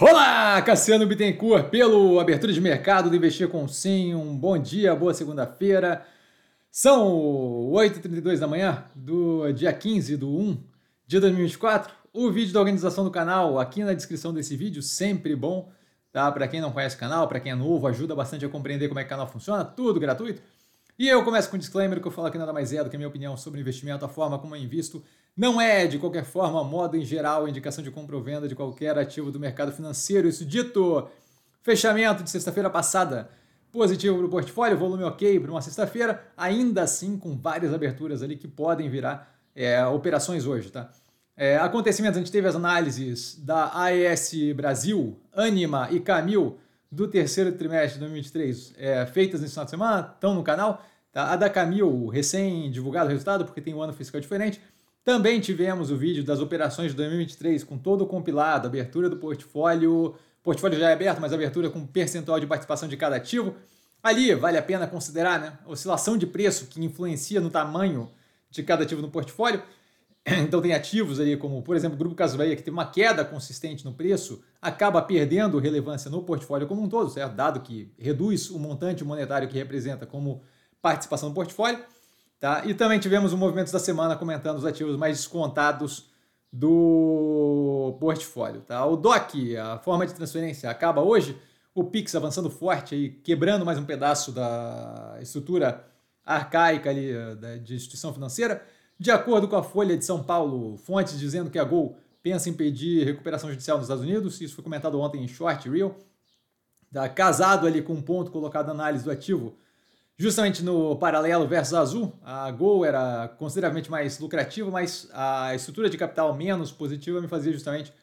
Olá, Cassiano Bittencourt, pelo Abertura de Mercado do Investir com Sim. Um bom dia, boa segunda-feira. São 8h32 da manhã do dia 15 do 1 de 2024. O vídeo da organização do canal aqui na descrição desse vídeo, sempre bom, tá? Para quem não conhece o canal, para quem é novo, ajuda bastante a compreender como é que o canal funciona, tudo gratuito. E eu começo com um disclaimer que eu falo aqui nada mais é do que a minha opinião sobre investimento, a forma como eu invisto. Não é, de qualquer forma, modo em geral, indicação de compra ou venda de qualquer ativo do mercado financeiro. Isso dito, fechamento de sexta-feira passada, positivo para o portfólio, volume ok para uma sexta-feira, ainda assim com várias aberturas ali que podem virar é, operações hoje, tá? É, acontecimentos, a gente teve as análises da AES Brasil, Anima e Camil do terceiro trimestre de 2023 é, feitas nesse final de semana, estão no canal. Tá? A da Camil, recém-divulgado o resultado, porque tem um ano fiscal diferente. Também tivemos o vídeo das operações de 2023 com todo o compilado, abertura do portfólio. O portfólio já é aberto, mas abertura com percentual de participação de cada ativo. Ali vale a pena considerar né, oscilação de preço que influencia no tamanho de cada ativo no portfólio. Então tem ativos aí como, por exemplo, o Grupo Casas Bahia, que tem uma queda consistente no preço, acaba perdendo relevância no portfólio como um todo, certo? Dado que reduz o montante monetário que representa como participação no portfólio. Tá? E também tivemos o movimento da semana comentando os ativos mais descontados do portfólio. Tá? O DOC, a forma de transferência, acaba hoje. O Pix avançando forte, aí, quebrando mais um pedaço da estrutura arcaica ali, eh, da, de instituição financeira. De acordo com a Folha de São Paulo, fontes dizendo que a Gol pensa em pedir recuperação judicial nos Estados Unidos, isso foi comentado ontem em Short Reel, tá casado ali com um ponto colocado na análise do ativo, justamente no paralelo versus azul, a Gol era consideravelmente mais lucrativa, mas a estrutura de capital menos positiva me fazia justamente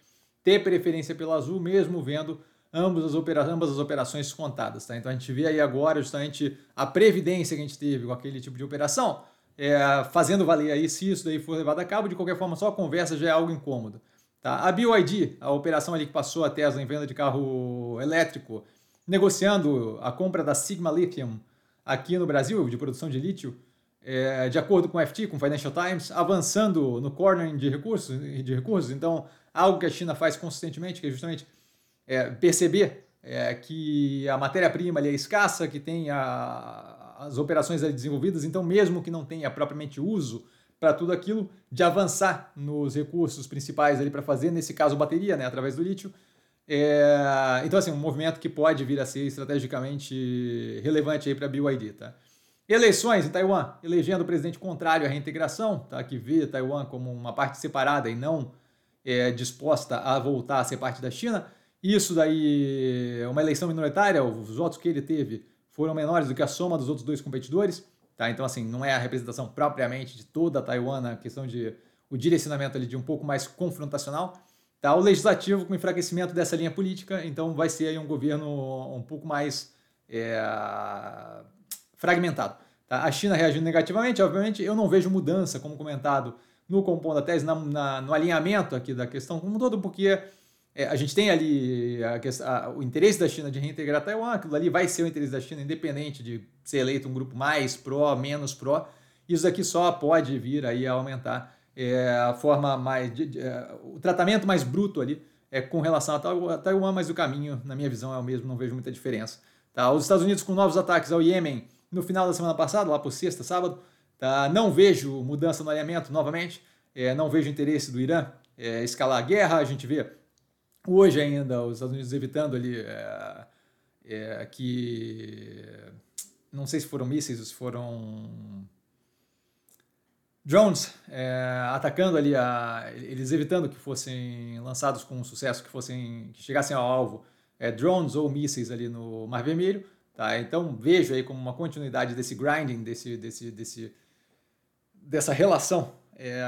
ter preferência pelo azul, mesmo vendo ambas as, opera ambas as operações contadas. Tá? Então a gente vê aí agora justamente a previdência que a gente teve com aquele tipo de operação, é, fazendo valer aí se isso daí for levado a cabo. De qualquer forma, só a conversa já é algo incômodo. Tá? A BYD, a operação ali que passou a Tesla em venda de carro elétrico, negociando a compra da Sigma Lithium aqui no Brasil, de produção de lítio, é, de acordo com o FT, com o Financial Times, avançando no cornering de recursos, de recursos. Então, algo que a China faz consistentemente, que é justamente é, perceber é, que a matéria-prima é escassa, que tem a, as operações desenvolvidas, então mesmo que não tenha propriamente uso para tudo aquilo, de avançar nos recursos principais ali para fazer, nesse caso bateria, né, através do lítio. É, então assim, um movimento que pode vir a ser estrategicamente relevante aí para a BYD, tá? Eleições em Taiwan, elegendo o presidente contrário à reintegração, tá? que vê Taiwan como uma parte separada e não é, disposta a voltar a ser parte da China. Isso daí é uma eleição minoritária, os votos que ele teve foram menores do que a soma dos outros dois competidores. Tá? Então, assim, não é a representação propriamente de toda Taiwan, a questão de o direcionamento ali de um pouco mais confrontacional. Tá? O legislativo com enfraquecimento dessa linha política, então vai ser aí um governo um pouco mais é, fragmentado. Tá? A China reagindo negativamente, obviamente, eu não vejo mudança, como comentado no compondo da tese, na, na, no alinhamento aqui da questão como um todo, porque é, a gente tem ali a, a, o interesse da China de reintegrar Taiwan, aquilo ali vai ser o interesse da China, independente de ser eleito um grupo mais pró, menos pró. Isso aqui só pode vir aí a aumentar é, a forma mais. De, de, é, o tratamento mais bruto ali é com relação a Taiwan, mas o caminho, na minha visão, é o mesmo, não vejo muita diferença. Tá? Os Estados Unidos com novos ataques ao Iêmen no final da semana passada, lá por sexta, sábado, tá? não vejo mudança no alinhamento novamente, é, não vejo interesse do Irã é, escalar a guerra, a gente vê hoje ainda os Estados Unidos evitando ali é, é, que não sei se foram mísseis ou se foram drones é, atacando ali a, eles evitando que fossem lançados com sucesso que fossem que chegassem ao alvo é, drones ou mísseis ali no Mar Vermelho tá? Então vejo aí como uma continuidade desse grinding desse desse desse dessa relação é,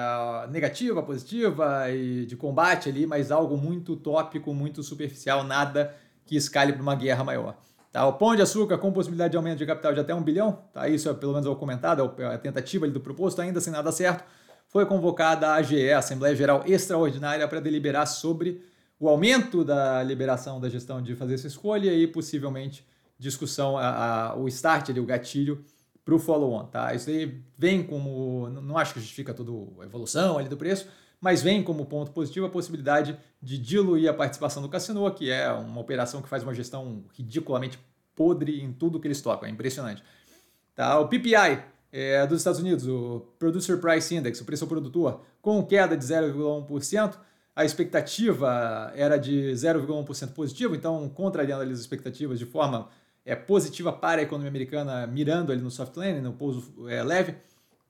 negativa, positiva e de combate ali, mas algo muito tópico, muito superficial, nada que escale para uma guerra maior. Tá? O pão de açúcar com possibilidade de aumento de capital de até um bilhão, tá? isso é pelo menos é o comentado, é a tentativa do proposto, ainda sem nada certo, foi convocada a AGE, Assembleia Geral Extraordinária, para deliberar sobre o aumento da liberação da gestão de fazer essa escolha e possivelmente discussão, a, a, o start ali, o gatilho para o follow-on, tá? Isso aí vem como, não acho que justifica toda a evolução ali do preço, mas vem como ponto positivo a possibilidade de diluir a participação do Cassino, que é uma operação que faz uma gestão ridiculamente podre em tudo que eles tocam, é impressionante. Tá? O PPI é, dos Estados Unidos, o Producer Price Index, o preço ao produtor, com queda de 0,1%, a expectativa era de 0,1% positivo, então contrariando as expectativas de forma é, positiva para a economia americana, mirando ali no soft landing, no pouso é, leve,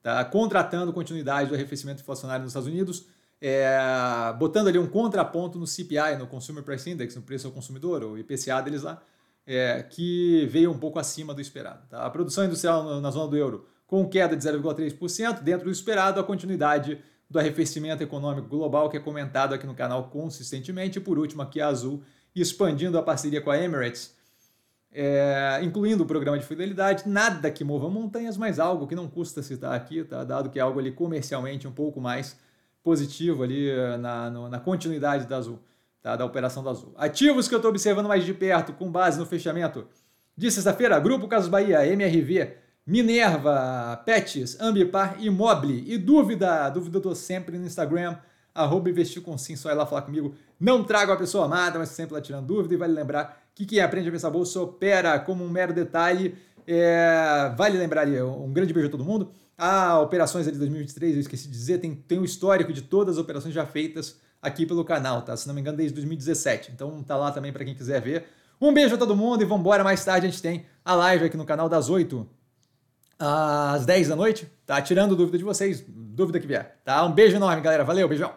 tá? contratando continuidade do arrefecimento inflacionário nos Estados Unidos, é, botando ali um contraponto no CPI, no Consumer Price Index, no preço ao consumidor, o IPCA deles lá, é, que veio um pouco acima do esperado. Tá? A produção industrial na zona do euro com queda de 0,3%, dentro do esperado, a continuidade do arrefecimento econômico global, que é comentado aqui no canal consistentemente. E por último, aqui a Azul, expandindo a parceria com a Emirates, é, incluindo o programa de fidelidade, nada que mova montanhas, mas algo que não custa citar aqui, tá? dado que é algo ali comercialmente um pouco mais positivo ali na, no, na continuidade da Azul, tá? da operação da Azul. Ativos que eu estou observando mais de perto, com base no fechamento de sexta-feira, Grupo Casas Bahia, MRV, Minerva, Pets, Ambipar e Mobile. E dúvida, dúvida eu tô sempre no Instagram, arroba investir com sim, só ir lá falar comigo. Não trago a pessoa amada, mas sempre lá tirando dúvida. E vale lembrar que quem aprende a pensar bolsa opera como um mero detalhe. É, vale lembrar ali, um grande beijo a todo mundo. Ah, operações de 2023, eu esqueci de dizer, tem, tem o um histórico de todas as operações já feitas aqui pelo canal, tá? Se não me engano, desde 2017. Então tá lá também para quem quiser ver. Um beijo a todo mundo e vamos embora. Mais tarde a gente tem a live aqui no canal das 8 às 10 da noite, tá? Tirando dúvida de vocês, dúvida que vier, tá? Um beijo enorme, galera. Valeu, beijão.